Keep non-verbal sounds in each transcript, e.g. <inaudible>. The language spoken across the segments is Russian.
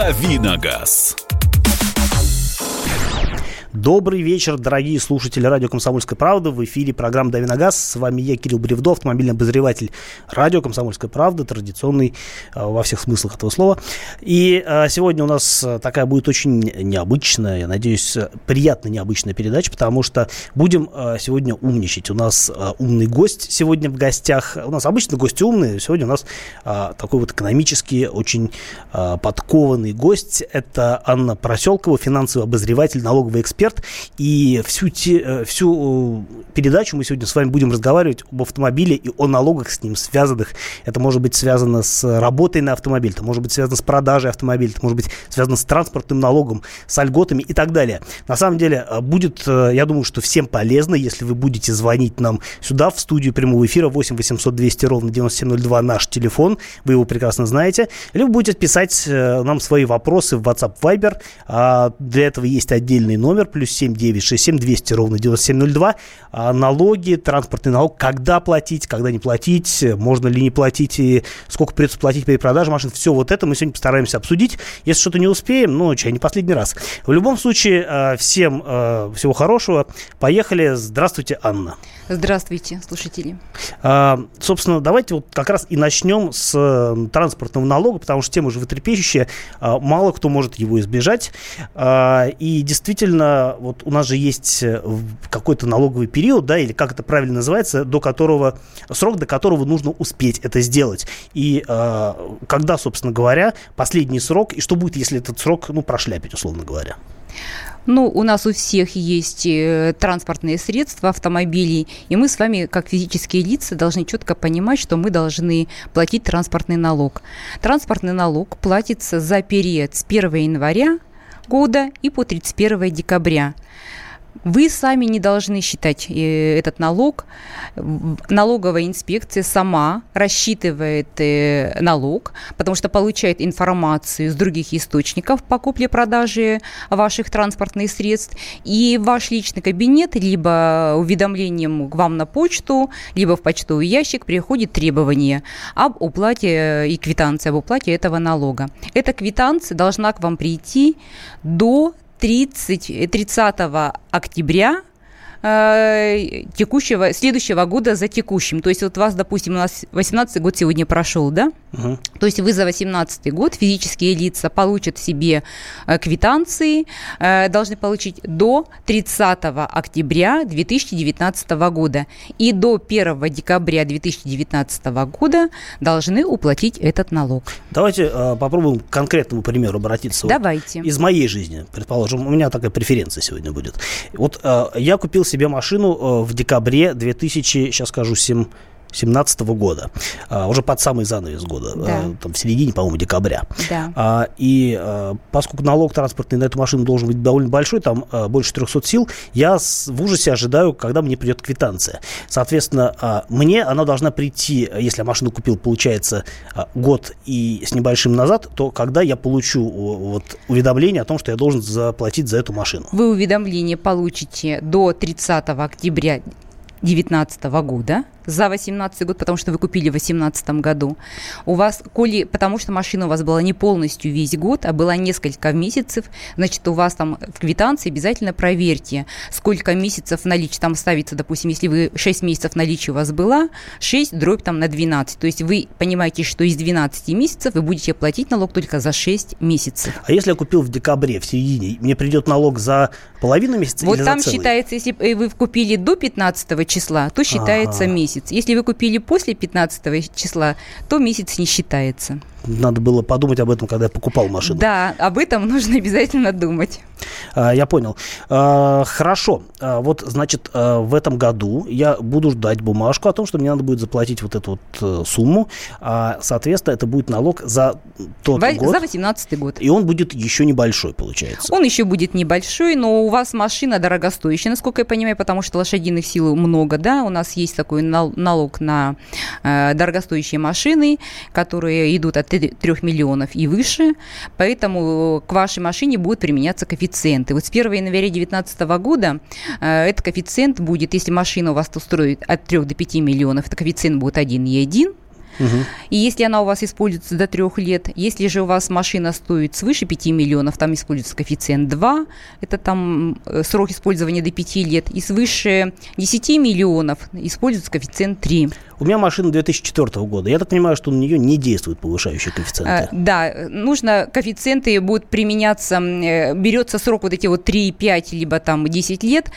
Давиногаз. Добрый вечер, дорогие слушатели радио «Комсомольская правда». В эфире программа «Дави на газ». С вами я, Кирилл Бревдо, автомобильный обозреватель радио «Комсомольская правда», традиционный э, во всех смыслах этого слова. И э, сегодня у нас э, такая будет очень необычная, я надеюсь, приятно необычная передача, потому что будем сегодня умничать. У нас умный гость сегодня в гостях. У нас обычно гости умные, сегодня у нас такой вот экономически очень подкованный гость. Это Анна Проселкова, финансовый обозреватель, налоговый эксперт эксперт, и всю, те, э, всю э, передачу мы сегодня с вами будем разговаривать об автомобиле и о налогах с ним связанных. Это может быть связано с работой на автомобиль, это может быть связано с продажей автомобиля, это может быть связано с транспортным налогом, с льготами и так далее. На самом деле э, будет, я думаю, что всем полезно, если вы будете звонить нам сюда, в студию прямого эфира 8 800 200 ровно 9702 наш телефон, вы его прекрасно знаете, либо будете писать нам свои вопросы в WhatsApp Viber. А для этого есть отдельный номер плюс 7 967 200 ровно 9702. А налоги, транспортный налог, когда платить, когда не платить, можно ли не платить и сколько придется платить при продаже машин. Все вот это мы сегодня постараемся обсудить. Если что-то не успеем, ну, чай не последний раз. В любом случае, а, всем а, всего хорошего. Поехали. Здравствуйте, Анна. Здравствуйте, слушатели. А, собственно, давайте вот как раз и начнем с э, транспортного налога, потому что тема уже вытрепещущая, а, мало кто может его избежать. А, и действительно, вот у нас же есть э, какой-то налоговый период, да, или как это правильно называется, до которого, срок, до которого нужно успеть это сделать. И а, когда, собственно говоря, последний срок, и что будет, если этот срок, ну, прошляпить, условно говоря? Ну, у нас у всех есть э, транспортные средства, автомобили, и мы с вами, как физические лица, должны четко понимать, что мы должны платить транспортный налог. Транспортный налог платится за период с 1 января года и по 31 декабря. Вы сами не должны считать э, этот налог. Налоговая инспекция сама рассчитывает э, налог, потому что получает информацию из других источников по купле-продаже ваших транспортных средств. И ваш личный кабинет либо уведомлением к вам на почту, либо в почтовый ящик приходит требование об уплате и квитанция об уплате этого налога. Эта квитанция должна к вам прийти до 30, 30 октября Э, текущего, следующего года за текущим. То есть вот у вас, допустим, у нас 18 год сегодня прошел, да? Угу. То есть вы за 18 год физические лица получат себе э, квитанции, э, должны получить до 30 октября 2019 года. И до 1 декабря 2019 года должны уплатить этот налог. Давайте э, попробуем к конкретному примеру обратиться. Давайте. Вот из моей жизни, предположим, у меня такая преференция сегодня будет. Вот э, я купил себе машину э, в декабре 2000, сейчас скажу, 7, 2017 года, а, уже под самый занавес года, да. а, там, в середине, по-моему, декабря. Да. А, и а, поскольку налог транспортный на эту машину должен быть довольно большой, там а, больше 300 сил, я в ужасе ожидаю, когда мне придет квитанция. Соответственно, а, мне она должна прийти, если я машину купил, получается, год и с небольшим назад, то когда я получу вот, уведомление о том, что я должен заплатить за эту машину. Вы уведомление получите до 30 октября 2019 года за 2018 год, потому что вы купили в 2018 году. У вас, коли, потому что машина у вас была не полностью весь год, а была несколько месяцев, значит, у вас там в квитанции обязательно проверьте, сколько месяцев наличия там ставится, допустим, если вы 6 месяцев наличия у вас была, 6 дробь там на 12. То есть вы понимаете, что из 12 месяцев вы будете платить налог только за 6 месяцев. А если я купил в декабре, в середине, мне придет налог за половину месяца вот или там за целый? считается, если вы купили до 15 числа, то считается ага. месяц. Если вы купили после 15 числа, то месяц не считается. Надо было подумать об этом, когда я покупал машину. Да, об этом нужно <laughs> обязательно думать. А, я понял. А, хорошо. А, вот, значит, в этом году я буду ждать бумажку о том, что мне надо будет заплатить вот эту вот э, сумму. Соответственно, это будет налог за тот Во- год. За 18 год. И он будет еще небольшой, получается. Он еще будет небольшой, но у вас машина дорогостоящая, насколько я понимаю, потому что лошадиных сил много, да? У нас есть такой налог на э, дорогостоящие машины, которые идут от 3 миллионов и выше, поэтому к вашей машине будет применяться коэффициенты. Вот с 1 января 2019 года э, этот коэффициент будет, если машина у вас устроит от 3 до 5 миллионов, это коэффициент будет 1,1, Угу. И если она у вас используется до трех лет, если же у вас машина стоит свыше 5 миллионов, там используется коэффициент 2, это там э, срок использования до 5 лет, и свыше 10 миллионов используется коэффициент 3. У меня машина 2004 года. Я так понимаю, что на нее не действуют повышающие коэффициенты. А, да, нужно, коэффициенты будут применяться, э, берется срок вот эти вот 3, 5, либо там 10 лет,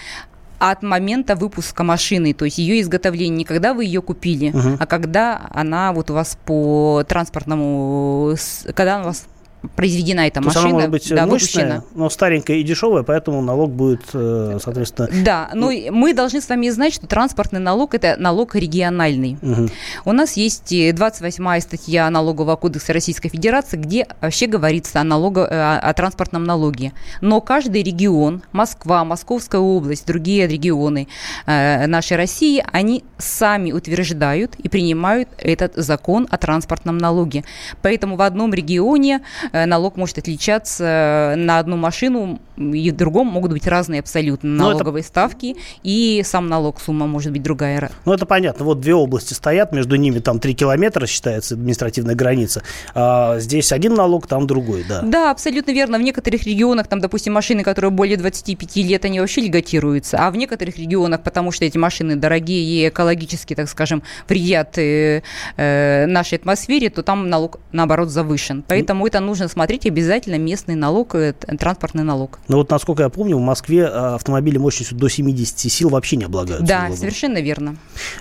от момента выпуска машины, то есть ее изготовление не когда вы ее купили, uh-huh. а когда она вот у вас по транспортному, когда у вас произведена эта То машина. Она может быть да, мощная, выпущена. но старенькая и дешевая, поэтому налог будет, э, соответственно... Да, но ну, мы должны с вами знать, что транспортный налог – это налог региональный. Угу. У нас есть 28-я статья Налогового кодекса Российской Федерации, где вообще говорится о, налого, э, о, транспортном налоге. Но каждый регион, Москва, Московская область, другие регионы э, нашей России, они сами утверждают и принимают этот закон о транспортном налоге. Поэтому в одном регионе Э, налог может отличаться на одну машину и в другом могут быть разные абсолютно ну, налоговые это... ставки, и сам налог, сумма может быть другая. Ну, это понятно. Вот две области стоят, между ними там 3 километра считается административная граница. А здесь один налог, там другой, да. Да, абсолютно верно. В некоторых регионах, там, допустим, машины, которые более 25 лет, они вообще льготируются, а в некоторых регионах, потому что эти машины дорогие и экологически, так скажем, вредят э, э, нашей атмосфере, то там налог, наоборот, завышен. Поэтому mm. это нужно нужно смотреть обязательно местный налог, э, транспортный налог. Но вот, насколько я помню, в Москве э, автомобили мощностью до 70 сил вообще не облагаются. Да, налогом. совершенно верно.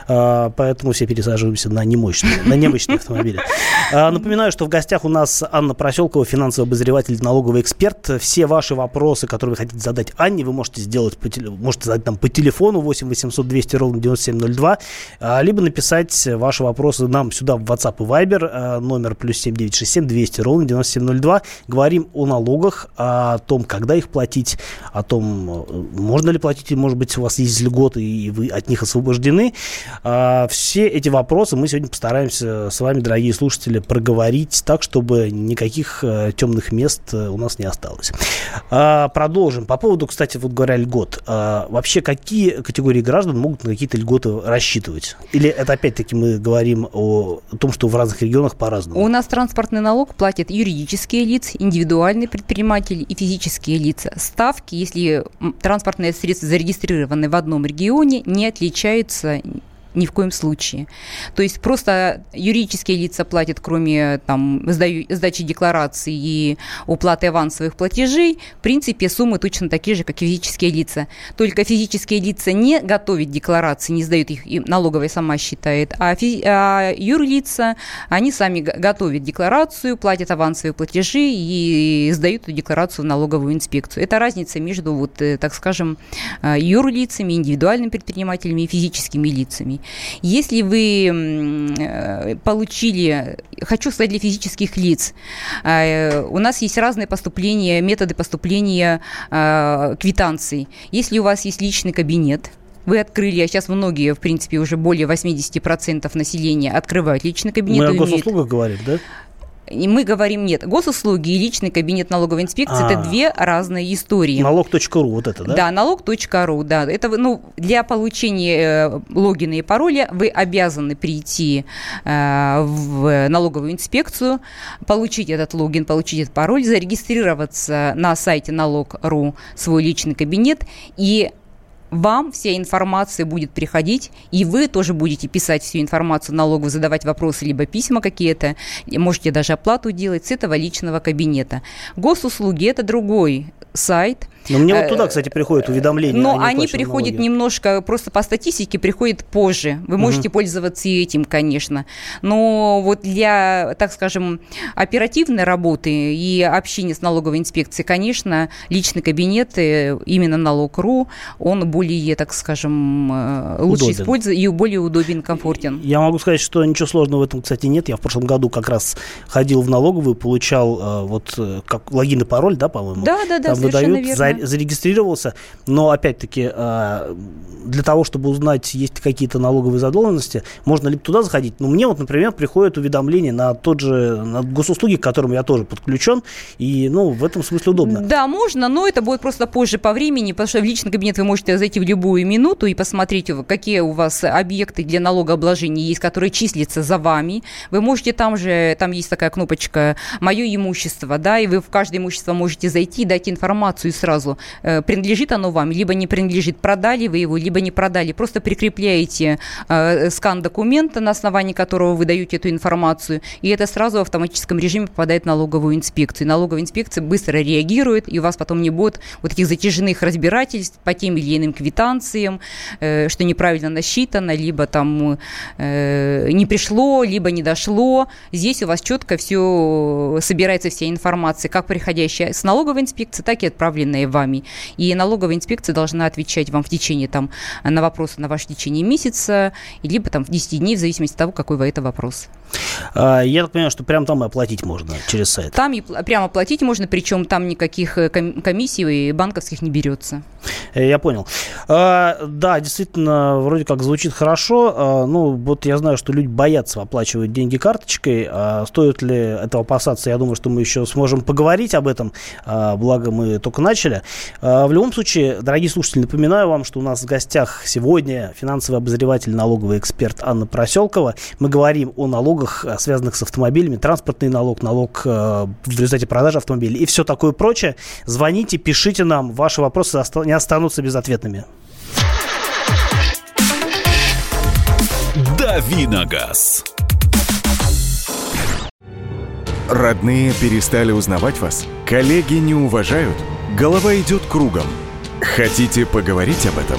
А, поэтому все пересаживаемся на немощные, на немощные автомобили. А, напоминаю, что в гостях у нас Анна Проселкова, финансовый обозреватель, налоговый эксперт. Все ваши вопросы, которые вы хотите задать Анне, вы можете сделать, по, можете задать нам по телефону 8 800 200 ровно 9702, а, либо написать ваши вопросы нам сюда в WhatsApp и Viber, номер плюс 7967 200 ровно 9702. 02. Говорим о налогах, о том, когда их платить, о том, можно ли платить, может быть, у вас есть льготы, и вы от них освобождены. А, все эти вопросы мы сегодня постараемся с вами, дорогие слушатели, проговорить так, чтобы никаких э, темных мест э, у нас не осталось. А, продолжим. По поводу, кстати, вот говоря, льгот. А, вообще, какие категории граждан могут на какие-то льготы рассчитывать? Или это опять-таки мы говорим о том, что в разных регионах по-разному? У нас транспортный налог платит юридически юридические лица, индивидуальные предприниматели и физические лица. Ставки, если транспортные средства зарегистрированы в одном регионе, не отличаются ни в коем случае. То есть просто юридические лица платят, кроме там, сдачи декларации и уплаты авансовых платежей, в принципе, суммы точно такие же, как физические лица. Только физические лица не готовят декларации, не сдают их, и налоговая сама считает, а, физи- а юрлица, они сами готовят декларацию, платят авансовые платежи и сдают эту декларацию в налоговую инспекцию. Это разница между, вот, э, так скажем, э, юрлицами, индивидуальными предпринимателями и физическими лицами. Если вы э, получили, хочу сказать для физических лиц, э, у нас есть разные поступления, методы поступления э, квитанций. Если у вас есть личный кабинет, вы открыли, а сейчас многие, в принципе, уже более 80% населения открывают личный кабинет. Мы о госуслугах говорим, да? И мы говорим нет. Госуслуги и личный кабинет налоговой инспекции А-а-а. это а. две разные истории. Налог.ру вот это, да? Да, налог.ру, да. Это ну, для получения э, логина и пароля вы обязаны прийти э, в налоговую инспекцию, получить этот логин, получить этот пароль, зарегистрироваться на сайте налог.ру свой личный кабинет и вам вся информация будет приходить, и вы тоже будете писать всю информацию налогу, задавать вопросы, либо письма какие-то, можете даже оплату делать с этого личного кабинета. Госуслуги – это другой сайт, но мне вот туда, э, кстати, приходят уведомления. Но они приходят налоги. немножко, просто по статистике приходят позже. Вы можете угу. пользоваться и этим, конечно. Но вот для, так скажем, оперативной работы и общения с налоговой инспекцией, конечно, личный кабинет, э, именно налог.ру, он более, так скажем, э, лучше удобен. используется и более удобен, комфортен. Я могу сказать, что ничего сложного в этом, кстати, нет. Я в прошлом году как раз ходил в налоговую, получал вот как логин и пароль, да, по-моему? Да, да, да, Там выдают верно зарегистрировался, но опять-таки а, для того, чтобы узнать, есть ли какие-то налоговые задолженности, можно либо туда заходить. Но мне вот, например, приходит уведомление на тот же на госуслуги, к которым я тоже подключен, и, ну, в этом смысле удобно. Да, можно, но это будет просто позже по времени, потому что в личный кабинет вы можете зайти в любую минуту и посмотреть, какие у вас объекты для налогообложения есть, которые числятся за вами. Вы можете там же, там есть такая кнопочка «Мое имущество», да, и вы в каждое имущество можете зайти и дать информацию сразу, э, принадлежит оно вам, либо не принадлежит, продали вы его, либо не продали. Просто прикрепляете э, скан документа, на основании которого вы даете эту информацию, и это сразу в автоматическом режиме попадает в налоговую инспекцию. Налоговая инспекция быстро реагирует, и у вас потом не будет вот таких затяжных разбирательств по тем или иным квитанциям, э, что неправильно насчитано, либо там не пришло, либо не дошло. Здесь у вас четко все собирается вся информация, как приходящая с налоговой инспекции, так и отправленная вами. И налоговая инспекция должна отвечать вам в течение там на вопросы на ваше течение месяца, либо там в 10 дней, в зависимости от того, какой вы это вопрос. А, я так понимаю, что прям там и оплатить можно через сайт. Там и прямо оплатить можно, причем там никаких э, комиссий банковских не берется. Э, я понял. А, да, действительно, вроде как звучит хорошо. А, ну, вот я знаю, что люди боятся оплачивать деньги карточкой. Стоит ли этого опасаться? Я думаю, что мы еще сможем поговорить об этом, благо мы только начали. В любом случае, дорогие слушатели, напоминаю вам, что у нас в гостях сегодня финансовый обозреватель, налоговый эксперт Анна Проселкова. Мы говорим о налогах налогах, э, связанных с автомобилями, транспортный налог, налог э, в результате продажи автомобиля и все такое прочее. Звоните, пишите нам, ваши вопросы не останутся безответными. Давиногаз. Родные перестали узнавать вас? Коллеги не уважают? Голова идет кругом. Хотите поговорить об этом?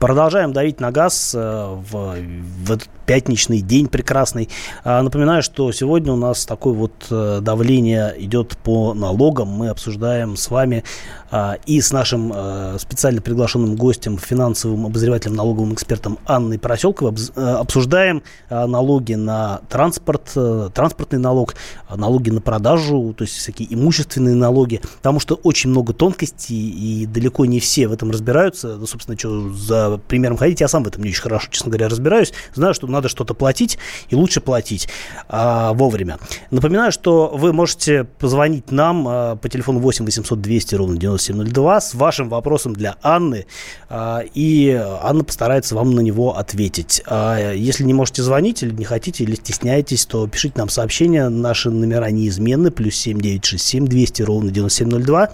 Продолжаем давить на газ э, в, в этот пятничный день прекрасный. А, напоминаю, что сегодня у нас такое вот э, давление идет по налогам. Мы обсуждаем с вами а, и с нашим э, специально приглашенным гостем, финансовым обозревателем, налоговым экспертом Анной Проселковой обсуждаем налоги на транспорт, транспортный налог, налоги на продажу, то есть всякие имущественные налоги, потому что очень много тонкостей и далеко не все в этом разбираются. Ну, собственно, что за примером ходить. Я сам в этом не очень хорошо, честно говоря, разбираюсь. Знаю, что надо что-то платить, и лучше платить а, вовремя. Напоминаю, что вы можете позвонить нам а, по телефону 8 800 200 ровно 9702 с вашим вопросом для Анны, а, и Анна постарается вам на него ответить. А, если не можете звонить или не хотите, или стесняетесь, то пишите нам сообщения. Наши номера неизменны. Плюс 7 967 200 ровно 9702.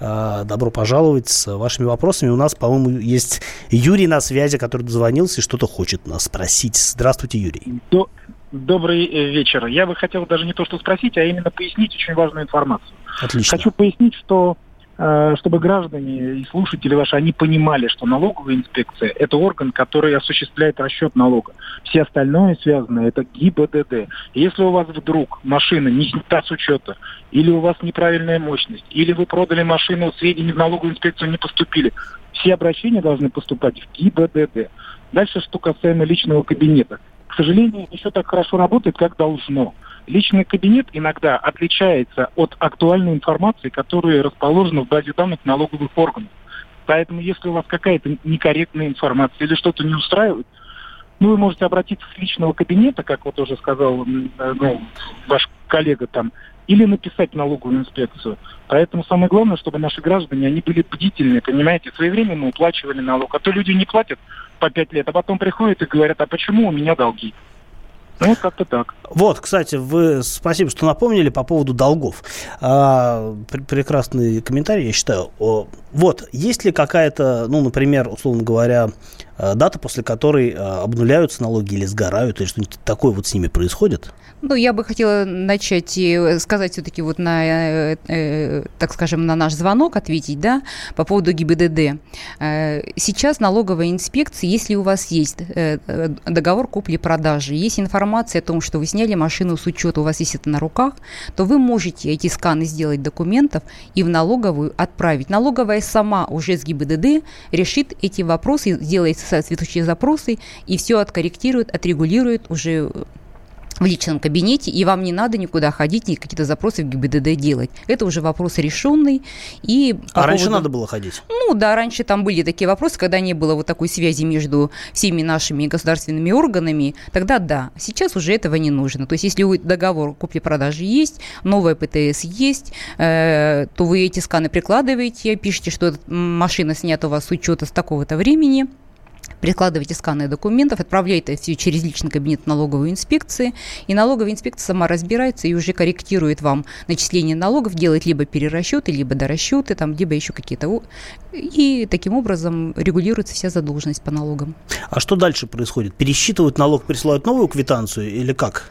А, добро пожаловать с вашими вопросами. У нас, по-моему, есть Юрий на связи, который дозвонился и что-то хочет нас спросить. Здравствуйте, Юрий. Добрый э, вечер. Я бы хотел даже не то, что спросить, а именно пояснить очень важную информацию. Отлично. Хочу пояснить, что Э, чтобы граждане и слушатели ваши, они понимали, что налоговая инспекция – это орган, который осуществляет расчет налога. Все остальное связанное – это ГИБДД. Если у вас вдруг машина не снята с учета, или у вас неправильная мощность, или вы продали машину, сведения в налоговую инспекцию не поступили, все обращения должны поступать в ГИБДД. Дальше, что касаемо личного кабинета. К сожалению, все так хорошо работает, как должно. Личный кабинет иногда отличается от актуальной информации, которая расположена в базе данных налоговых органов. Поэтому, если у вас какая-то некорректная информация или что-то не устраивает, ну, вы можете обратиться с личного кабинета, как вот уже сказал э, ну, ваш коллега там, или написать налоговую инспекцию. Поэтому самое главное, чтобы наши граждане, они были бдительны, понимаете, своевременно уплачивали налог. А то люди не платят по пять лет, а потом приходят и говорят, а почему у меня долги? Ну, как-то так. Вот, кстати, вы спасибо, что напомнили по поводу долгов. А, пр- прекрасный комментарий, я считаю. О, вот, есть ли какая-то, ну, например, условно говоря, э, дата, после которой э, обнуляются налоги или сгорают, или что-нибудь такое вот с ними происходит? Ну, я бы хотела начать и сказать все-таки вот на, э, э, так скажем, на наш звонок ответить, да, по поводу ГИБДД. Э, сейчас налоговая инспекция, если у вас есть э, договор купли-продажи, есть информация о том, что вы сняли машину с учета, у вас есть это на руках, то вы можете эти сканы сделать документов и в налоговую отправить. Налоговая сама уже с ГИБДД решит эти вопросы, сделает соответствующие запросы и все откорректирует, отрегулирует уже в личном кабинете, и вам не надо никуда ходить, ни какие-то запросы в ГИБДД делать. Это уже вопрос решенный. И а раньше поводу... надо было ходить? Ну да, раньше там были такие вопросы, когда не было вот такой связи между всеми нашими государственными органами, тогда да. Сейчас уже этого не нужно. То есть если договор купли-продажи есть, новая ПТС есть, э, то вы эти сканы прикладываете, пишете, что машина снята у вас с учета с такого-то времени, прикладываете сканы документов, отправляете все через личный кабинет налоговой инспекции, и налоговая инспекция сама разбирается и уже корректирует вам начисление налогов, делает либо перерасчеты, либо дорасчеты, там, либо еще какие-то... И таким образом регулируется вся задолженность по налогам. А что дальше происходит? Пересчитывают налог, присылают новую квитанцию или как?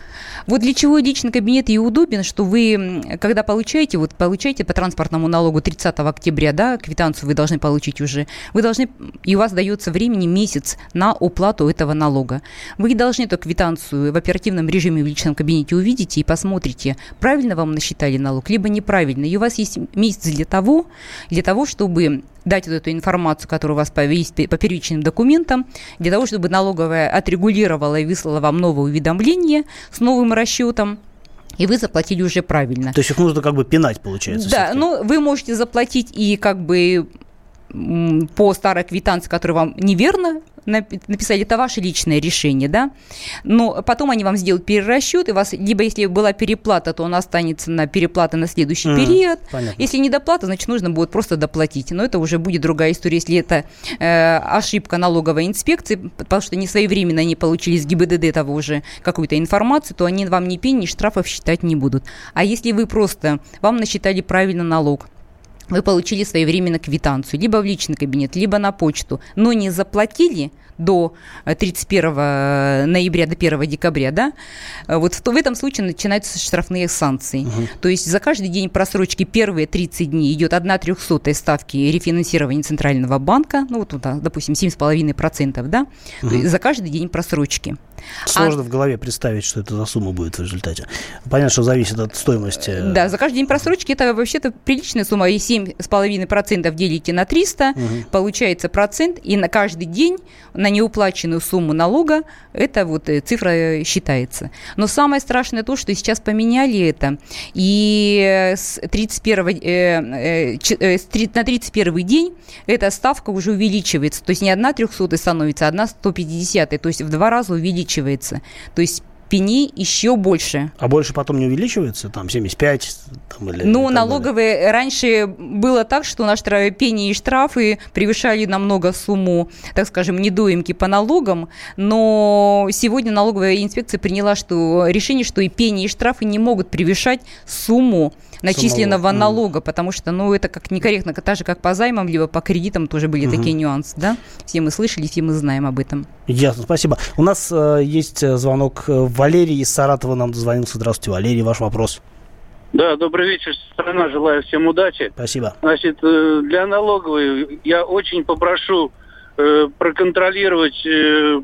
Вот для чего личный кабинет и удобен, что вы, когда получаете, вот получаете по транспортному налогу 30 октября, да, квитанцию вы должны получить уже, вы должны, и у вас дается времени месяц на уплату этого налога. Вы должны эту квитанцию в оперативном режиме в личном кабинете увидите и посмотрите, правильно вам насчитали налог, либо неправильно. И у вас есть месяц для того, для того, чтобы дать вот эту информацию, которая у вас есть по первичным документам, для того, чтобы налоговая отрегулировала и выслала вам новое уведомление с новым расчетом, и вы заплатили уже правильно. То есть их нужно как бы пинать, получается? Да, ну вы можете заплатить и как бы по старой квитанции, которая вам неверно написали, это ваше личное решение, да, но потом они вам сделают перерасчет, и вас, либо если была переплата, то она останется на переплата на следующий mm, период, понятно. если не доплата, значит, нужно будет просто доплатить, но это уже будет другая история, если это э, ошибка налоговой инспекции, потому что не своевременно они получили с ГИБДД того же какую-то информацию, то они вам ни пени, ни штрафов считать не будут. А если вы просто, вам насчитали правильно налог, вы получили своевременно квитанцию либо в личный кабинет, либо на почту, но не заплатили до 31 э, ноября, до 1 декабря, да, э, вот в, в этом случае начинаются штрафные санкции. Угу. То есть за каждый день просрочки первые 30 дней идет 1 трехсотая ставки рефинансирования Центрального банка, ну вот, допустим, 7,5%, да, угу. за каждый день просрочки. Сложно а... в голове представить, что это за сумма будет в результате. Понятно, что зависит от стоимости. Э, да, за каждый день просрочки это вообще-то приличная сумма. И 7,5% делите на 300, угу. получается процент, и на каждый день на неуплаченную сумму налога эта вот э, цифра считается. Но самое страшное то, что сейчас поменяли это, и с 31, э, э, э, на 31 день эта ставка уже увеличивается. То есть не одна трехсотая становится, а одна 150, то есть в два раза увеличивается. То есть пени еще больше. А больше потом не увеличивается? Там 75? Там, или, ну, налоговые... Далее. Раньше было так, что наши пени и штрафы превышали намного сумму, так скажем, недоимки по налогам, но сегодня налоговая инспекция приняла что решение, что и пени, и штрафы не могут превышать сумму начисленного Самого. налога, потому что, ну, это как некорректно, так же, как по займам, либо по кредитам тоже были угу. такие нюансы, да? Все мы слышали, все мы знаем об этом. Ясно, спасибо. У нас э, есть э, звонок. Э, Валерий из Саратова нам дозвонился. Здравствуйте, Валерий, ваш вопрос. Да, добрый вечер, страна. Желаю всем удачи. Спасибо. Значит, э, для налоговой я очень попрошу проконтролировать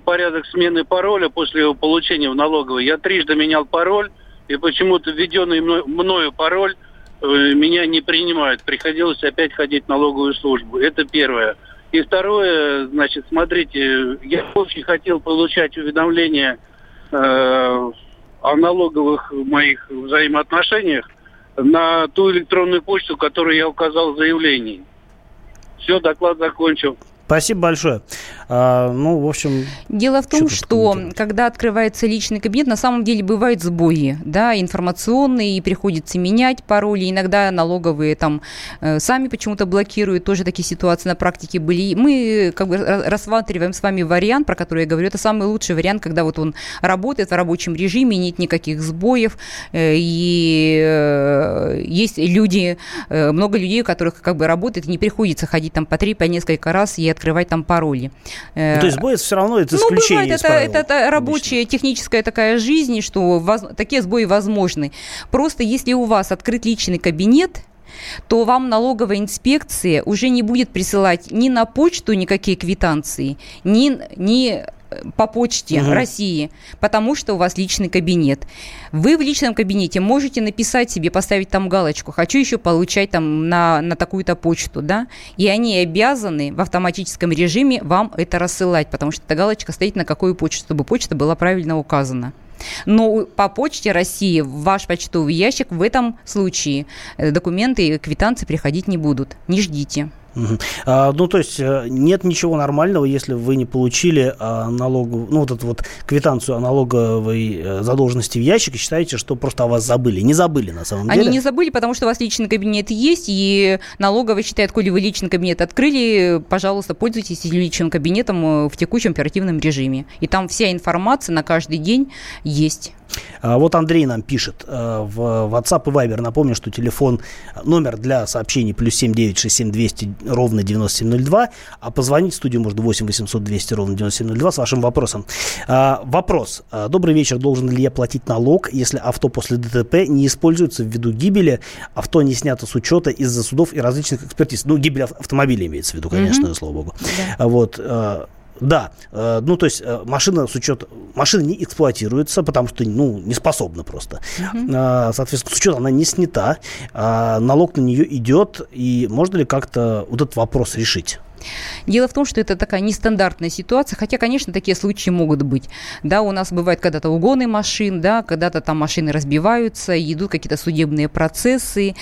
порядок смены пароля после его получения в налоговой. Я трижды менял пароль, и почему-то введенный мною пароль э, меня не принимают. Приходилось опять ходить в налоговую службу. Это первое. И второе, значит, смотрите, я очень хотел получать уведомления э, о налоговых моих взаимоотношениях на ту электронную почту, которую я указал в заявлении. Все, доклад закончил. Спасибо большое. А, ну, в общем... Дело в том, что когда открывается личный кабинет, на самом деле бывают сбои, да, информационные, и приходится менять пароли. Иногда налоговые там э, сами почему-то блокируют. Тоже такие ситуации на практике были. Мы как бы рассматриваем с вами вариант, про который я говорю. Это самый лучший вариант, когда вот он работает в рабочем режиме, нет никаких сбоев. Э, и э, есть люди, много людей, у которых как бы работает, и не приходится ходить там по три, по несколько раз и открывать там пароли. Ну, то есть сбои все равно это ну, исключение бывает, это, это, это рабочая обычно. техническая такая жизнь, что воз, такие сбои возможны. Просто если у вас открыт личный кабинет, то вам налоговая инспекция уже не будет присылать ни на почту никакие квитанции, ни, ни по почте угу. России, потому что у вас личный кабинет. Вы в личном кабинете можете написать себе, поставить там галочку, хочу еще получать там на, на такую-то почту, да, и они обязаны в автоматическом режиме вам это рассылать, потому что эта галочка стоит на какую почту, чтобы почта была правильно указана. Но по почте России в ваш почтовый ящик в этом случае э, документы и квитанции приходить не будут. Не ждите. Угу. А, ну, то есть э, нет ничего нормального, если вы не получили а, налогу, ну, вот эту вот квитанцию о налоговой э, задолженности в ящик и считаете, что просто о вас забыли. Не забыли, на самом деле. Они не забыли, потому что у вас личный кабинет есть, и налоговая считает, коли вы личный кабинет открыли, пожалуйста, пользуйтесь личным кабинетом э, в текущем оперативном режиме. И там вся информация на каждый день есть. А вот Андрей нам пишет э, в WhatsApp и Viber. Напомню, что телефон, номер для сообщений плюс 7967 200 ровно 9702, а позвонить в студию можно 8 800 200 ровно 9702 с вашим вопросом. А, вопрос. А, добрый вечер. Должен ли я платить налог, если авто после ДТП не используется ввиду гибели, авто не снято с учета из-за судов и различных экспертиз? Ну, гибель автомобиля имеется в виду, конечно, mm-hmm. слава богу. Да. Вот. Да, э, ну то есть э, машина с учетом, машина не эксплуатируется, потому что, ну, не способна просто. Uh-huh. Соответственно, с учетом она не снята, а налог на нее идет, и можно ли как-то вот этот вопрос решить? Дело в том, что это такая нестандартная ситуация, хотя, конечно, такие случаи могут быть. Да, у нас бывает когда-то угоны машин, да, когда-то там машины разбиваются, идут какие-то судебные процессы.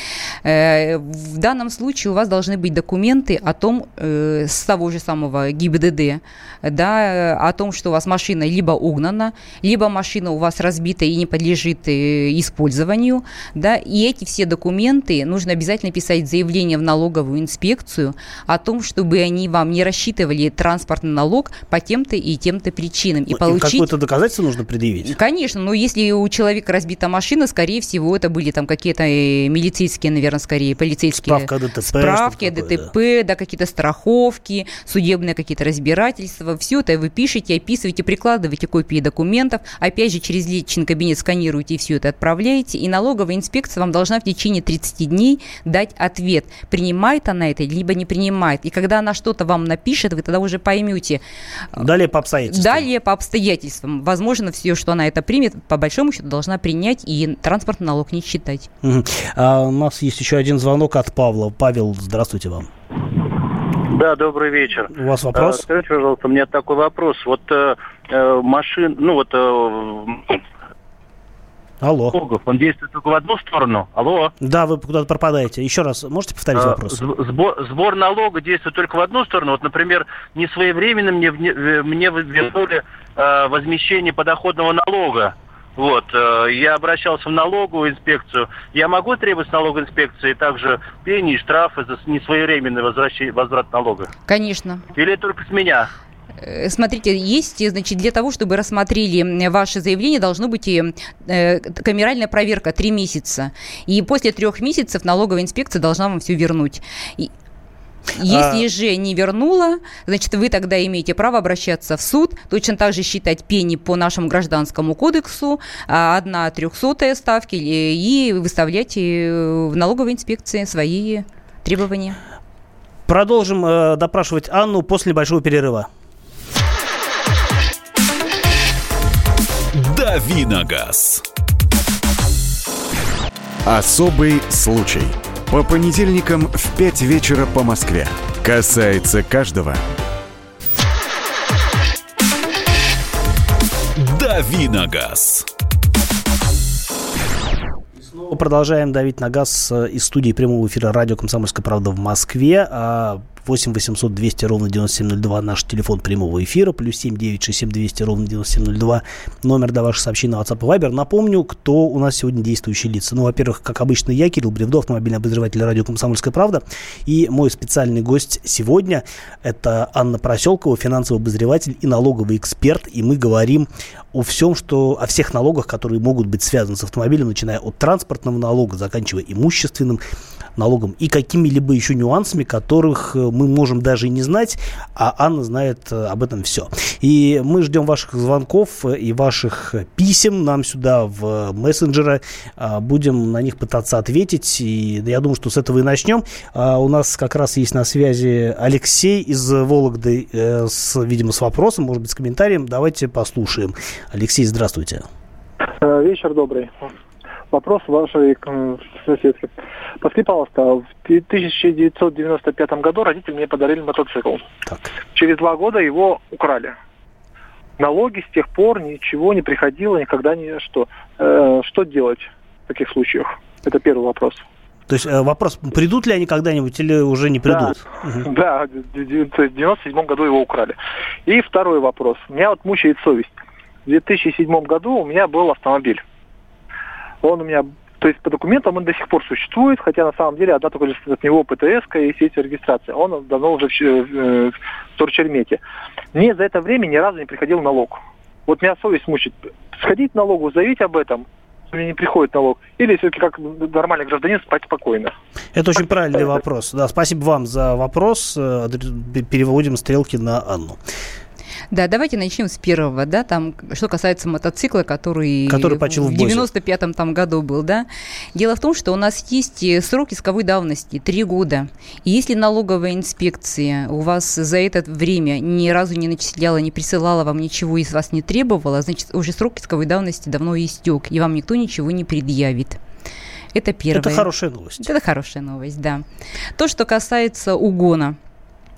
Э, в данном случае у вас должны быть документы о том, э, с того же самого ГИБДД, да, о том, что у вас машина либо угнана, либо машина у вас разбита и не подлежит э, использованию, да, и эти все документы нужно обязательно писать заявление в налоговую инспекцию о том, чтобы они они вам не рассчитывали транспортный налог по тем-то и тем-то причинам. И ну, получить... Какое-то доказательство нужно предъявить? Конечно, но если у человека разбита машина, скорее всего, это были там какие-то э, милицейские, наверное, скорее полицейские... Справка ДТП. Справки ДТП, да, да какие-то страховки, судебные какие-то разбирательства. Все это вы пишете, описываете, прикладываете копии документов. Опять же, через личный кабинет сканируете и все это отправляете. И налоговая инспекция вам должна в течение 30 дней дать ответ, принимает она это, либо не принимает. И когда она что-то вам напишет, вы тогда уже поймете. Далее по обстоятельствам. Далее по обстоятельствам. Возможно, все, что она это примет, по большому счету должна принять и транспортный налог не считать. Угу. А у нас есть еще один звонок от Павла. Павел, здравствуйте вам. Да, добрый вечер. У вас вопрос? А, скажите, пожалуйста, у меня такой вопрос. Вот э, э машин, ну вот э, Алло. налогов, он действует только в одну сторону. Алло. Да, вы куда-то пропадаете. Еще раз, можете повторить а, вопрос? Сбор, сбор налога действует только в одну сторону. Вот, например, не своевременно мне, мне вернули э, возмещение подоходного налога. Вот, э, я обращался в налоговую инспекцию. Я могу требовать с налоговой инспекции также пени и штрафы за несвоевременный возврат налога? Конечно. Или только с меня? Э, смотрите, есть, значит, для того, чтобы рассмотрели ваше заявление, должно быть и э, камеральная проверка три месяца. И после трех месяцев налоговая инспекция должна вам все вернуть. Если а... же не вернула, значит, вы тогда имеете право обращаться в суд, точно так же считать пени по нашему гражданскому кодексу, а, одна трехсотая ставки, и выставлять э, в налоговой инспекции свои требования. Продолжим э, допрашивать Анну после большого перерыва. Давиногаз. Особый случай. По понедельникам в 5 вечера по Москве. Касается каждого. Давиногаз. Продолжаем давить на газ э, из студии прямого эфира радио «Комсомольская правда» в Москве. А 8 800 200 ровно 9702 наш телефон прямого эфира, плюс 7 967 200 ровно 9702 номер для ваших сообщений на WhatsApp и Viber. Напомню, кто у нас сегодня действующие лица. Ну, во-первых, как обычно, я, Кирилл Бревдов, автомобильный обозреватель радио «Комсомольская правда». И мой специальный гость сегодня – это Анна Проселкова, финансовый обозреватель и налоговый эксперт. И мы говорим о всем, что, о всех налогах, которые могут быть связаны с автомобилем, начиная от транспортного налога, заканчивая имущественным, налогом и какими-либо еще нюансами, которых э, мы можем даже и не знать, а Анна знает э, об этом все. И мы ждем ваших звонков э, и ваших писем нам сюда в мессенджеры. А, будем на них пытаться ответить. И я думаю, что с этого и начнем. А, у нас как раз есть на связи Алексей из Вологды, с, видимо, с вопросом, может быть, с комментарием. Давайте послушаем. Алексей, здравствуйте. Вечер добрый вопрос вашей соседке. Подскажите, пожалуйста, в 1995 году родители мне подарили мотоцикл. Так. Через два года его украли. налоги с тех пор ничего не приходило, никогда ни что. Э, что делать в таких случаях? Это первый вопрос. То есть э, вопрос, придут ли они когда-нибудь или уже не придут? Да, угу. да в 97 году его украли. И второй вопрос. Меня вот мучает совесть. В 2007 году у меня был автомобиль. Он у меня, то есть по документам он до сих пор существует, хотя на самом деле одна только лишь от него ПТС и сеть регистрации. Он давно уже в, в, в Торчермете. Мне за это время ни разу не приходил налог. Вот меня совесть мучит. Сходить налогу, заявить об этом, мне не приходит налог, или все-таки как нормальный гражданин спать спокойно? Это очень правильный вопрос. Да, спасибо вам за вопрос. Э, переводим стрелки на Анну. Да, давайте начнем с первого, да, там, что касается мотоцикла, который, который почил в, в 95-м там году был, да. Дело в том, что у нас есть э, срок исковой давности, три года. И если налоговая инспекция у вас за это время ни разу не начисляла, не присылала вам ничего из вас не требовала, значит, уже срок исковой давности давно истек, и вам никто ничего не предъявит. Это первое. Это хорошая новость. Это хорошая новость, да. То, что касается угона –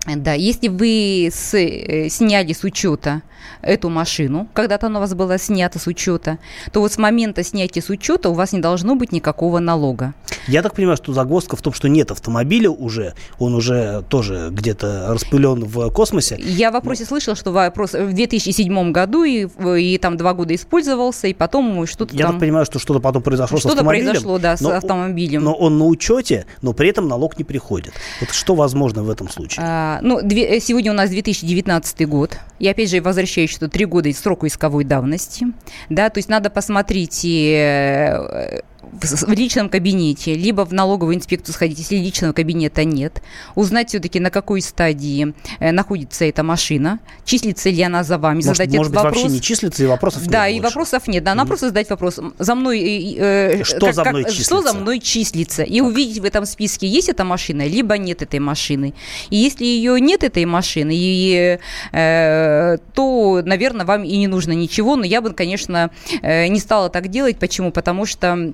да, если вы с, э, сняли с учета эту машину, когда-то она у вас была снята с учета, то вот с момента снятия с учета у вас не должно быть никакого налога. Я так понимаю, что загвоздка в том, что нет автомобиля уже, он уже тоже где-то распылен в космосе. Я в вопросе Но... слышала, что вопрос в 2007 году и, и там два года использовался, и потом что-то Я там... так понимаю, что что-то потом произошло что с автомобилем. Что-то произошло, да, с но, автомобилем. Но он на учете, но при этом налог не приходит. Вот что возможно в этом случае? А, ну, две, сегодня у нас 2019 год. И опять же возвращаюсь, что три года сроку исковой давности. Да, то есть надо посмотреть э, в личном кабинете, либо в налоговую инспекцию сходить, если личного кабинета нет, узнать все-таки, на какой стадии э, находится эта машина, числится ли она за вами, может, задать может этот быть, вопрос. вообще не числится, и вопросов нет Да, больше. и вопросов нет. Да, она mm просто задать вопрос, за мной... Э, э что как, за мной как, числится? Что за мной числится? И так. увидеть в этом списке, есть эта машина, либо нет этой машины. И если ее нет, этой машины, и, э, то, наверное, вам и не нужно ничего. Но я бы, конечно, э, не стала так делать. Почему? Потому что Э,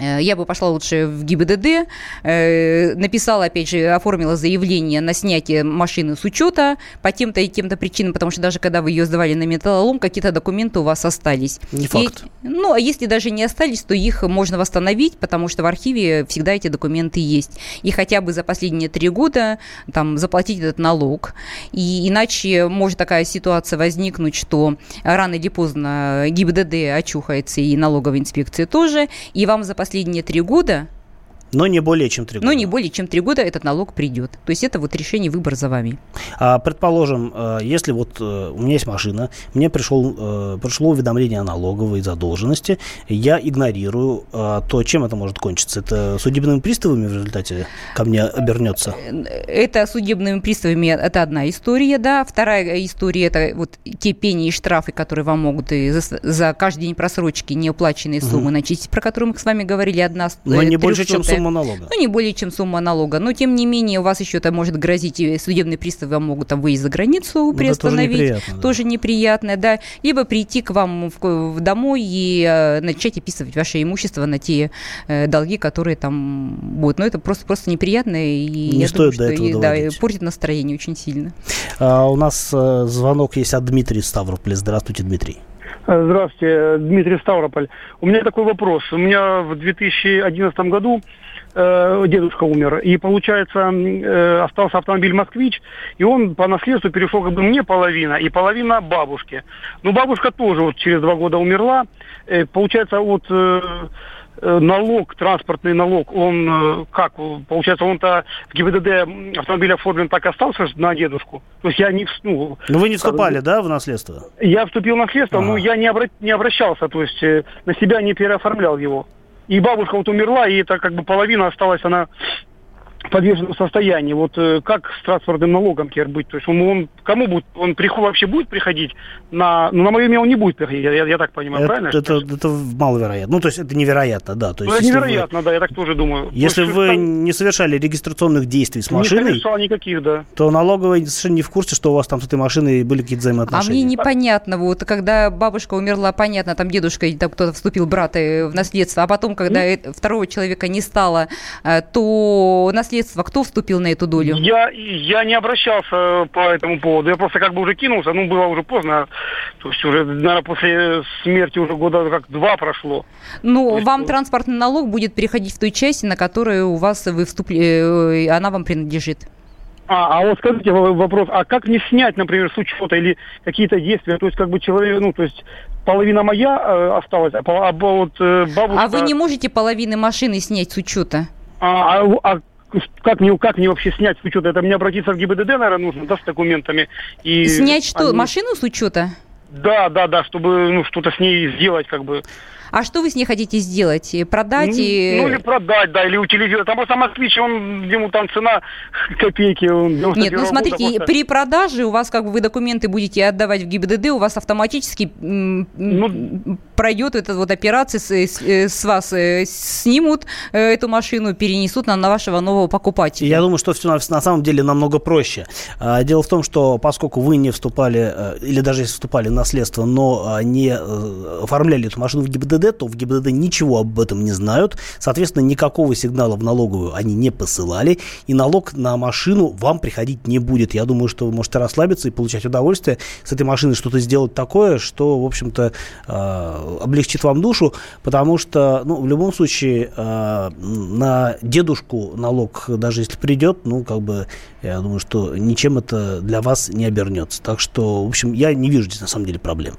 я бы пошла лучше в ГИБДД, э, написала, опять же, оформила заявление на снятие машины с учета по тем-то и тем-то причинам, потому что даже когда вы ее сдавали на металлолом, какие-то документы у вас остались. Не факт. И, ну, а если даже не остались, то их можно восстановить, потому что в архиве всегда эти документы есть. И хотя бы за последние три года там заплатить этот налог. И иначе может такая ситуация возникнуть, что рано или поздно ГИБДД очухается и налоговая инспекция тоже, и вам за последние три года но не более чем три года. Но не более чем три года этот налог придет. То есть это вот решение, выбор за вами. А, предположим, э, если вот э, у меня есть машина, мне пришел, э, пришло уведомление о налоговой задолженности, я игнорирую, то чем это может кончиться? Это судебными приставами в результате ко мне обернется? Это судебными приставами, это одна история, да. Вторая история, это вот те пени и штрафы, которые вам могут и за, за каждый день просрочки неуплаченные суммы угу. начистить, про которые мы с вами говорили, одна Но не больше, чем сумма налога. Ну, не более чем сумма налога. Но, тем не менее, у вас еще это может грозить, судебные приставы вам могут там выезд за границу ну, приостановить. тоже неприятно. Тоже да. неприятно, да. Либо прийти к вам в, в домой и э, начать описывать ваше имущество на те э, долги, которые там будут. Но это просто, просто неприятно. И не я стоит думаю, до этого и, да, портит настроение очень сильно. А, у нас э, звонок есть от Дмитрия Ставрополя. Здравствуйте, Дмитрий. Здравствуйте, Дмитрий Ставрополь. У меня такой вопрос. У меня в 2011 году э, дедушка умер, и, получается, э, остался автомобиль «Москвич», и он по наследству перешел как бы мне половина, и половина бабушке. Ну, бабушка тоже вот через два года умерла. Э, получается, вот... Э налог, транспортный налог, он э, как, получается, он-то в ГИБДД автомобиль оформлен так и остался на дедушку. То есть я не... Ну, ну вы не вступали, да, в наследство? Я вступил в наследство, а. но я не, обра... не обращался, то есть э, на себя не переоформлял его. И бабушка вот умерла, и это как бы половина осталась, она подвешенном состоянии. Вот э, как с транспортным налогом теперь быть? То есть он, он кому будет, он приход, вообще будет приходить на, ну на мое имя он не будет приходить, я, я так понимаю, это, правильно? Это, это, это маловероятно. Ну то есть это невероятно, да. То есть, ну, это невероятно, вы, да, я так тоже думаю. Если есть, вы там... не совершали регистрационных действий с машиной, не совершал никаких, да. то налоговая совершенно не в курсе, что у вас там с этой машиной были какие-то взаимоотношения. А мне непонятно, вот когда бабушка умерла, понятно, там дедушка, там кто-то вступил брат в наследство, а потом, когда mm? второго человека не стало, э, то наследство наследство, кто вступил на эту долю? Я, я не обращался по этому поводу. Я просто как бы уже кинулся, ну, было уже поздно. То есть уже, наверное, после смерти уже года как два прошло. Ну, есть, вам транспортный налог будет переходить в той части, на которую у вас вы вступили, э, она вам принадлежит. А, а вот скажите вопрос, а как мне снять, например, с учета или какие-то действия? То есть как бы человек, ну, то есть половина моя э, осталась, а, а вот э, бабушка... А вы не можете половины машины снять с учета? А, а- а как мне, как мне вообще снять с учета? Это мне обратиться в ГИБДД, наверное, нужно, да, с документами? И Снять что, они- машину с учета? Да, да, да, чтобы ну, что-то с ней сделать, как бы. А что вы с ней хотите сделать? Э, Продать Ну, и... Ну, или продать, да, или утилизировать. Там просто москвич, он, ему там цена <laughs> копейки. Он Нет, ну 91 смотрите, просто. при продаже у вас как бы вы документы будете отдавать в ГИБДД, у вас автоматически Ну, пройдет эта вот операция, с, с- э, с вас э, снимут э, эту машину, перенесут на, на вашего нового покупателя. Я думаю, что все на, на самом деле намного проще. А, Дело в том, что поскольку вы не вступали, э, или даже если вступали в наследство, но а, не э, оформляли эту машину в ГИБДД, то в ГИБДД ничего об этом не знают. Соответственно, никакого сигнала в налоговую они не посылали, и налог на машину вам приходить не будет. Я думаю, что вы можете расслабиться и получать удовольствие с этой машиной что-то сделать такое, что, в общем-то, э, облегчит вам душу, потому что, ну, в любом случае, э, на дедушку налог, даже если придет, ну, как бы, я думаю, что ничем это для вас не обернется. Так что, в общем, я не вижу здесь на самом деле проблемы.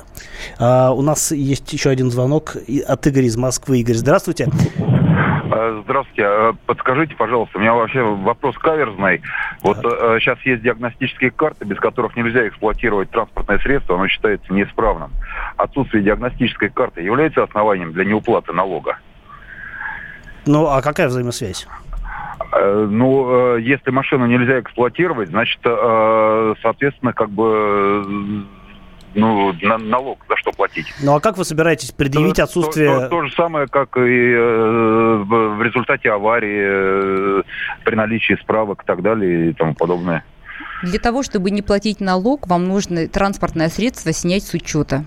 А, у нас есть еще один звонок от Игоря из Москвы. Игорь, здравствуйте. Э, Здравствуйте. Э, Подскажите, пожалуйста, у меня вообще вопрос каверзный. Вот э, сейчас есть диагностические карты, без которых нельзя эксплуатировать транспортное средство, оно считается неисправным. Отсутствие диагностической карты является основанием для неуплаты налога? Ну, а какая взаимосвязь? Э, Ну, э, если машину нельзя эксплуатировать, значит, э, соответственно, как бы, э, ну, на- налог за что платить? Ну, а как вы собираетесь предъявить То- отсутствие... То, то- то же самое, как и э, в результате аварии, э, при наличии справок и так далее и тому подобное. Для того, чтобы не платить налог, вам нужно транспортное средство снять с учета.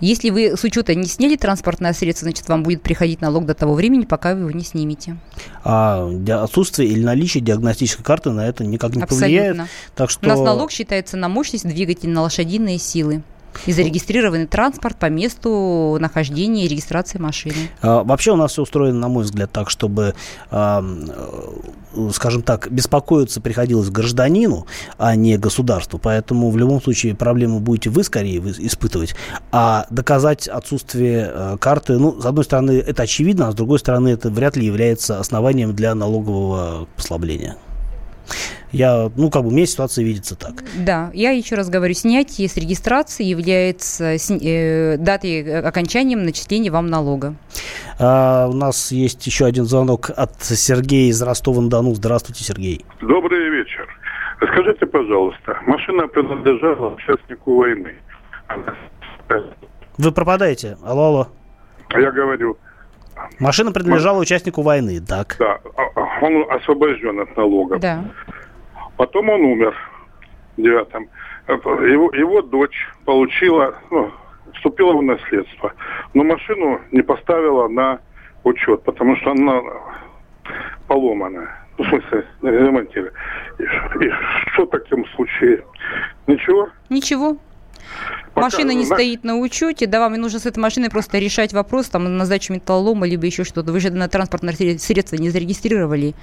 Если вы с учета не сняли транспортное средство, значит, вам будет приходить налог до того времени, пока вы его не снимете. а, отсутствие или наличие диагностической карты на это никак не повлияет. Абсолютно. Так что... У нас налог считается на мощность двигателя, на лошадиные силы. И зарегистрированный транспорт по месту нахождения и регистрации машины. А, Вообще у нас все устроено, на мой взгляд, так, чтобы, э, скажем так, беспокоиться приходилось гражданину, а не государству. Поэтому в любом случае проблему будете вы скорее испытывать. А доказать отсутствие э, карты, ну, с одной стороны, это очевидно, а с другой стороны, это вряд ли является основанием для налогового послабления. Я, ну, как бы, мне ситуация видится так. Да, я еще раз говорю, снятие с регистрации является э, датой э, окончанием начисления вам налога. А, у нас есть еще один звонок от Сергея из Ростова-на-Дону. Здравствуйте, Сергей. Добрый вечер. Скажите, пожалуйста, машина принадлежала участнику войны. Вы пропадаете. Алло, алло. Я говорю, Машина принадлежала участнику войны, так. да, а- а он освобожден от налогов. Да. Потом он умер в девятом. Его, его дочь получила, ну, вступила в наследство, но машину не поставила на учет, потому что она поломанная. Ну, в смысле, ремонтировали. И, и что в таком случае? Ничего? Ничего. Пока- Машина не на- стоит на учете, да, вам нужно с этой машиной просто решать вопрос, там, на сдачу металлолома, либо еще что-то. Вы же на транспортное сре- средство не зарегистрировали.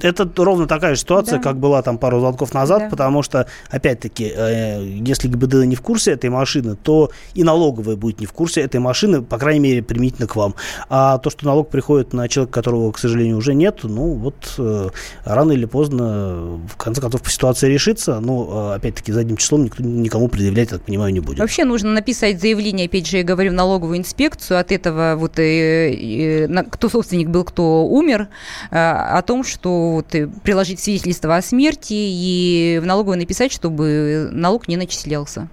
Это ровно такая же ситуация, Да. как была там пару звонков назад, Да. потому что, опять-таки, э, если ГИБДД не в курсе этой машины, то и налоговая будет не в курсе этой машины, по крайней мере, применительно к вам. А то, что налог приходит на человека, которого, к сожалению, уже нет, ну вот э, рано или поздно, в конце концов, ситуация решится, но, э, опять-таки, задним числом никто никому предъявлять, я так понимаю, не будет. Вообще нужно написать заявление, опять же, я говорю, в налоговую инспекцию от этого, вот, э, э, кто собственник был, кто умер, э, о том, что вот, э, приложить свидетельство о смерти и в налоговую написать, чтобы налог не начислялся.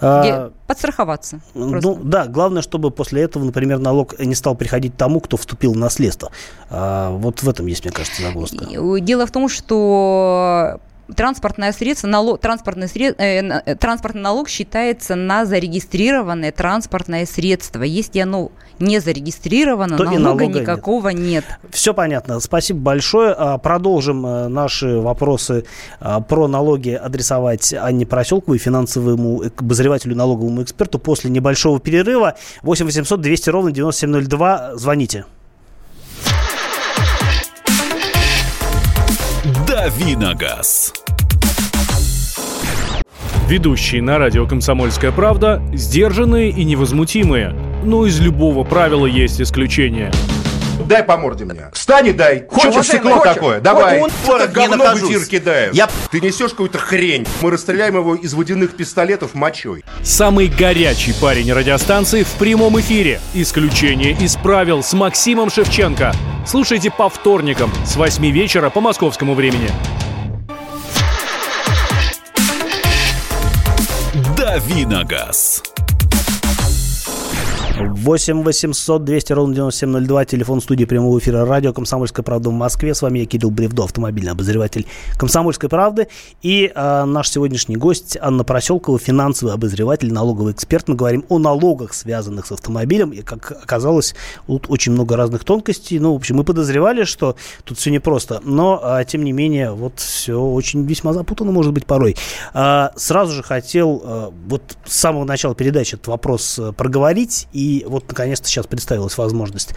А, Где- Подстраховаться. просто. Ну да, главное, чтобы после этого, например, налог не стал приходить тому, кто вступил в наследство. А, вот в этом есть, мне кажется, загвоздка. Дело в том, что транспортное средство, налог, транспортный, сред, э, э, транспортный налог считается на зарегистрированное транспортное средство. Если оно не зарегистрировано, То налога, налога никакого нет. нет. Все понятно. Спасибо большое. А, продолжим э, наши вопросы а, про налоги адресовать Анне Проселковой, финансовому обозревателю, налоговому эксперту после небольшого перерыва. 8 800 200 ровно 9702. Звоните. Давиногаз. Ведущие на радио «Комсомольская правда» сдержанные и невозмутимые. Но из любого правила есть исключение. Дай по морде мне. Встань и дай. Хочешь Что, стекло хочешь? такое? Давай. Он это говно в эфир кидает. Я... Ты несешь какую-то хрень. Мы расстреляем его из водяных пистолетов мочой. Самый горячий парень радиостанции в прямом эфире. Исключение из правил с Максимом Шевченко. Слушайте по вторникам с 8 вечера по московскому времени. Давиногаз. 8 800 200 ровно 9702, телефон студии прямого эфира радио «Комсомольская правда» в Москве. С вами я, Кирилл Бревдо, автомобильный обозреватель «Комсомольской правды». И э, наш сегодняшний гость Анна Проселкова, финансовый обозреватель, налоговый эксперт. Мы говорим о налогах, связанных с автомобилем. И, как оказалось, тут очень много разных тонкостей. Ну, в общем, мы подозревали, что тут все непросто. Но, э, тем не менее, вот все очень весьма запутанно может быть порой. Э, сразу же хотел э, вот с самого начала передачи этот вопрос э, проговорить и и вот наконец-то сейчас представилась возможность.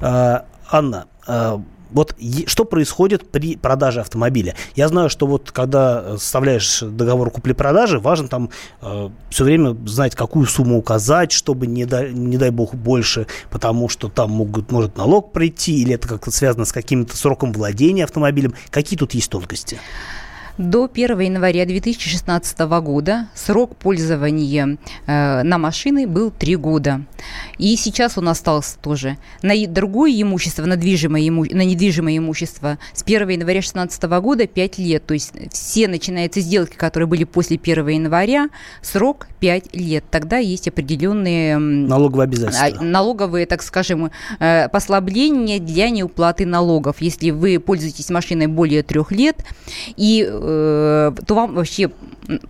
А, Анна, а, вот что происходит при продаже автомобиля? Я знаю, что вот когда составляешь договор купли-продажи, важно там э, все время знать, какую сумму указать, чтобы не дай, не дай бог больше, потому что там могут, может налог пройти, или это как-то связано с каким-то сроком владения автомобилем. Какие тут есть тонкости? До 1 января 2016 года срок пользования э, на машины был 3 года. И сейчас он остался тоже. На другое имущество, на, движимое иму... на недвижимое имущество с 1 января 2016 года 5 лет. То есть все начинаются сделки, которые были после 1 января, срок 5 лет. Тогда есть определенные... Налоговые обязательства. А, налоговые, так скажем, э, послабления для неуплаты налогов. Если вы пользуетесь машиной более трех лет и то вам вообще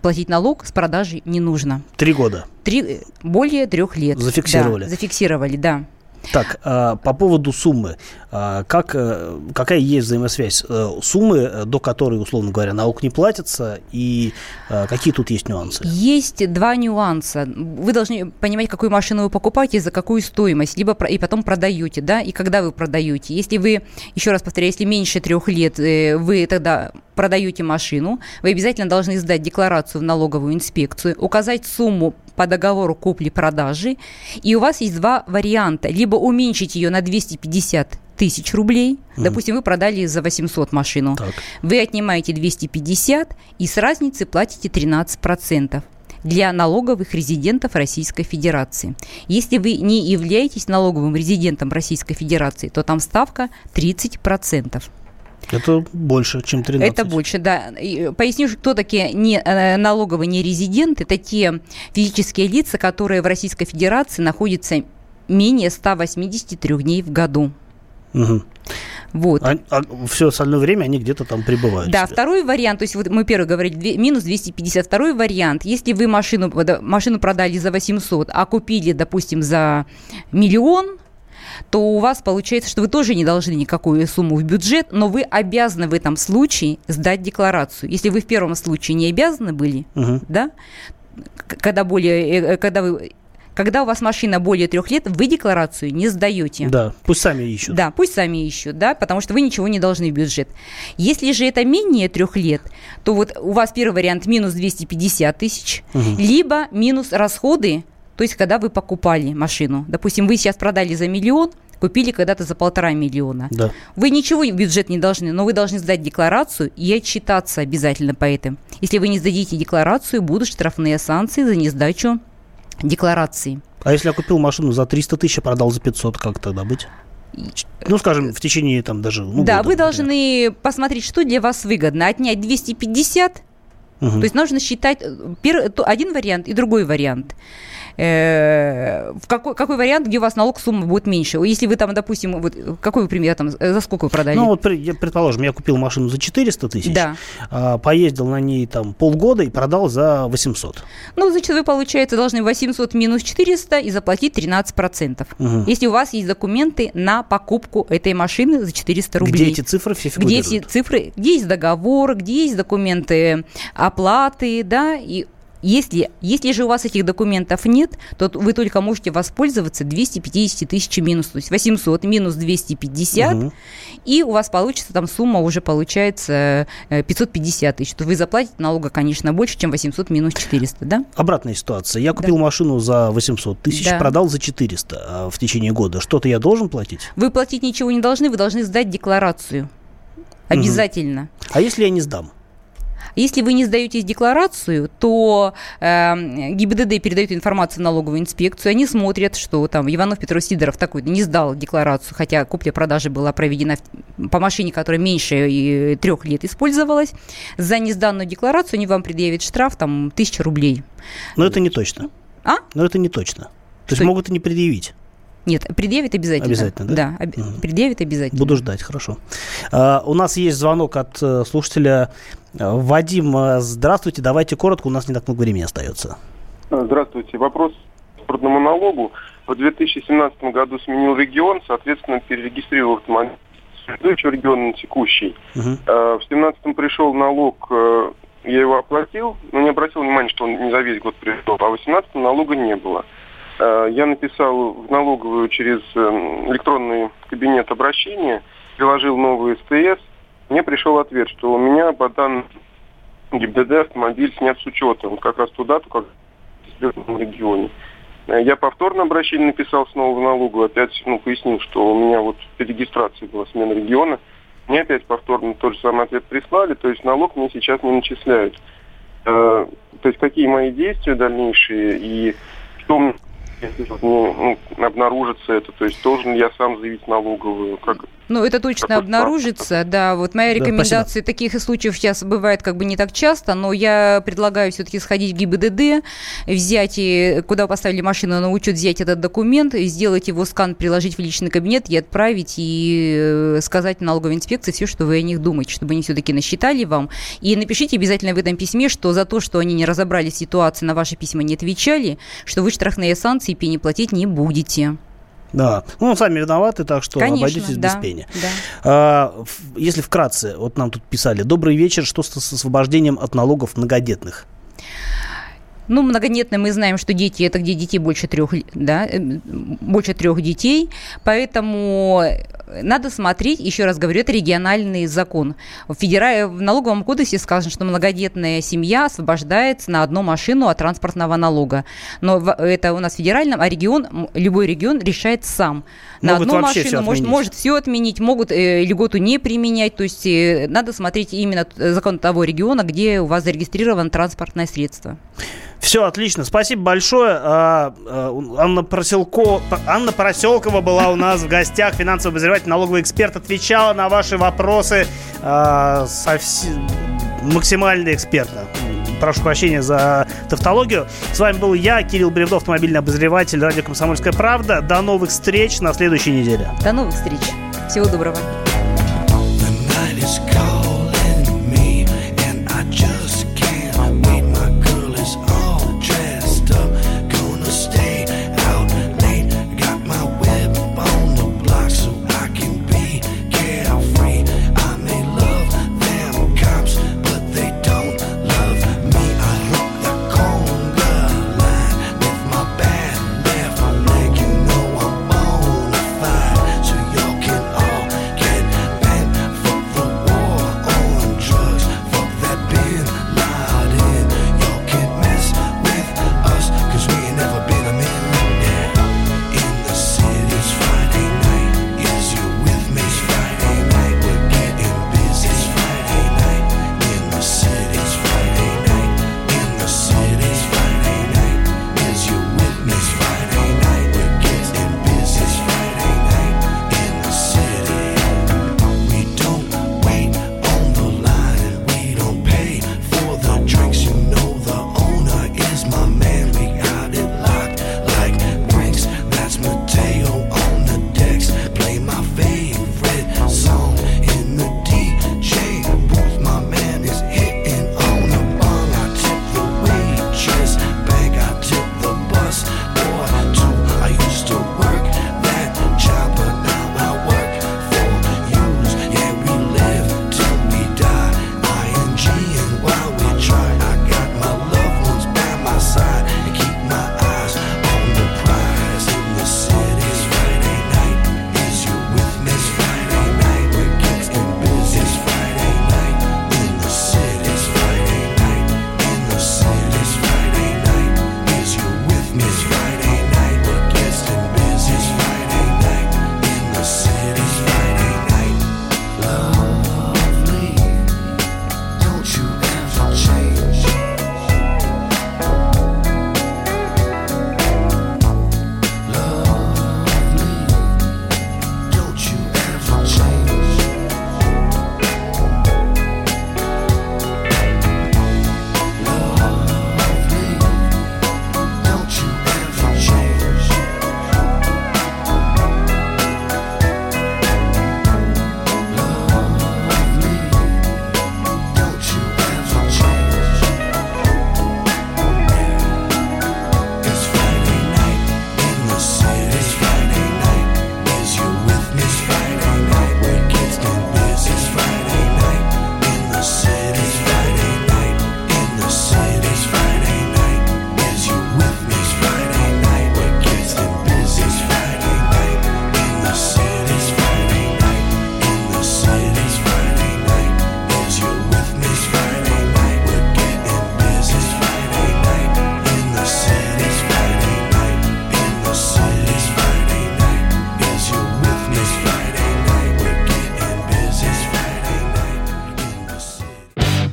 платить налог с продажи не нужно. Три года. Три, более трех лет. Зафиксировали. Да, зафиксировали, да. Так, а, по поводу суммы. А, как, э, какая есть взаимосвязь э, суммы, до которой, условно говоря, налог не платится, и какие тут есть нюансы? Есть два нюанса. Вы должны понимать, какую машину вы покупаете, за какую стоимость, либо и потом продаете, да, и когда вы продаете. Если вы, еще раз повторяю, если меньше трех лет, вы тогда продаете машину, вы обязательно должны сдать декларацию в налоговую инспекцию, указать сумму по договору купли-продажи, и у вас есть два варианта. Либо уменьшить ее на 250 тысяч рублей. Mm. Допустим, вы продали за 800 машину. Так. Вы отнимаете 250 и с разницы платите 13% для налоговых резидентов Российской Федерации. Если вы не являетесь налоговым резидентом Российской Федерации, то там ставка 30%. Это больше, чем 13. Это больше, да. И поясню, кто такие не, э, налоговые нерезиденты. Это те физические лица, которые в Российской Федерации находятся менее 183 дней в году. Угу. Вот. А, а все остальное время они где-то там пребывают. Да, второй вариант, то есть вот мы первый говорили, минус 250. Второй вариант, если вы машину, машину продали за 800, а купили, допустим, за миллион, то у вас получается, что вы тоже не должны никакую сумму в бюджет, но вы обязаны в этом случае сдать декларацию. Если вы в первом случае не обязаны были, угу. да, когда более, э, э, когда вы когда у вас машина более трех лет, вы декларацию не сдаете. Да, пусть сами ищут. Да, пусть сами ищут, да, потому что вы ничего не должны в бюджет. Если же это менее трех лет, то вот у вас первый вариант минус 250 тысяч, угу. либо минус расходы то есть, когда вы покупали машину. Допустим, вы сейчас продали за миллион, купили когда-то за полтора миллиона. Да. Вы ничего в бюджет не должны, но вы должны сдать декларацию и отчитаться обязательно по этому. Если вы не сдадите декларацию, будут штрафные санкции за несдачу декларации. А если я купил машину за 300 тысяч, а продал за 500, как тогда быть? Ну, скажем, в течение там даже... Ну, да, года, вы должны например. посмотреть, что для вас выгодно. Отнять 250 Угу. То есть нужно считать э, один вариант и другой вариант в какой, какой вариант, где у вас налог сумма будет меньше? Если вы там, допустим, вот, какой вы пример там, за сколько вы продали? Ну, вот, предположим, я купил машину за 400 тысяч, да. а, поездил на ней там полгода и продал за 800. Ну, значит, вы, получается, должны 800 минус 400 и заплатить 13%. Угу. Если у вас есть документы на покупку этой машины за 400 рублей. Где эти цифры все фигурируют? Где эти цифры, где есть договор, где есть документы оплаты, да, и если, если же у вас этих документов нет, то вы только можете воспользоваться 250 тысяч минус, то есть 800 минус 250, угу. и у вас получится там сумма уже получается 550 э, тысяч. То вы заплатите налога, конечно, больше, чем 800 минус 400, да? Обратная ситуация. Я купил да. машину за 800 тысяч, да. продал за 400 а в течение года. Что-то я должен платить? Вы платить ничего не должны, вы должны сдать декларацию. Обязательно. Угу. А если я не сдам? Если вы не сдаете декларацию, то э, ГИБДД передает информацию в налоговую инспекцию, они смотрят, что там Иванов Петров Сидоров такой не сдал декларацию, хотя купля-продажа была проведена по машине, которая меньше трех лет использовалась. За несданную декларацию они вам предъявят штраф там тысяча рублей. Но это не точно. А? Но это не точно. То есть могут и не предъявить. Нет, предъявит обязательно. Обязательно, да? Да, об... угу. предъявит обязательно. Буду ждать, хорошо. А, у нас есть звонок от э, слушателя э, Вадим. Э, здравствуйте, давайте коротко, у нас не так много времени остается. Здравствуйте. Вопрос к трудному налогу. В 2017 году сменил регион, соответственно, перерегистрировал автомобиль следующего региона на текущий. Угу. В 2017 пришел налог, я его оплатил, но не обратил внимания, что он не за весь год пришел, а в 2018 налога не было. Э, я написал в налоговую через эм, электронный кабинет обращения, приложил новый СТС. Мне пришел ответ, что у меня по данным ГИБДД автомобиль снят с учета. Вот как раз ту дату, как в регионе. Э, я повторно обращение написал снова в налогу, опять ну, пояснил, что у меня вот при регистрации была смена региона. Мне опять повторно тот же самый ответ прислали, то есть налог мне сейчас не начисляют. Э, то есть какие мои действия дальнейшие и что ну, ну, обнаружится это, то есть должен я сам заявить налоговую? Как, ну, это точно обнаружится, да. Вот моя рекомендация, да, таких случаев сейчас бывает как бы не так часто, но я предлагаю все-таки сходить в ГИБДД, взять, и, куда поставили машину на учет, взять этот документ, сделать его скан, приложить в личный кабинет и отправить, и э, сказать налоговой инспекции все, что вы о них думаете, чтобы они все-таки насчитали вам. И напишите обязательно в этом письме, что за то, что они не разобрались в ситуации, на ваши письма не отвечали, что вы штрафные санкции и пени платить не будете. Да, ну, сами виноваты, так что Конечно, обойдитесь да, без пени. Да. А, если вкратце, вот нам тут писали, добрый вечер, что с освобождением от налогов многодетных? Ну, многодетные мы знаем, что дети это где детей больше трех, да, э, больше трех детей, поэтому надо смотреть, еще раз говорю, это региональный закон. В, федера... в налоговом кодексе сказано, что многодетная семья освобождается на одну машину от транспортного налога. Но это у нас федеральном, а регион, любой регион решает сам. На Могут одну машину может, может все отменить, могут э, льготу не применять. То есть э, надо смотреть именно закон того региона, где у вас зарегистрировано транспортное средство. Все, отлично. Спасибо большое. А, а, Анна, Проселко... Анна Проселкова была у нас в гостях, финансовый обозреватель, налоговый эксперт, отвечала на ваши вопросы а, совсем... максимально экспертно. Прошу прощения за тавтологию. С вами был я, Кирилл Бревдов, автомобильный обозреватель, радио «Комсомольская правда». До новых встреч на следующей неделе. До новых встреч. Всего доброго.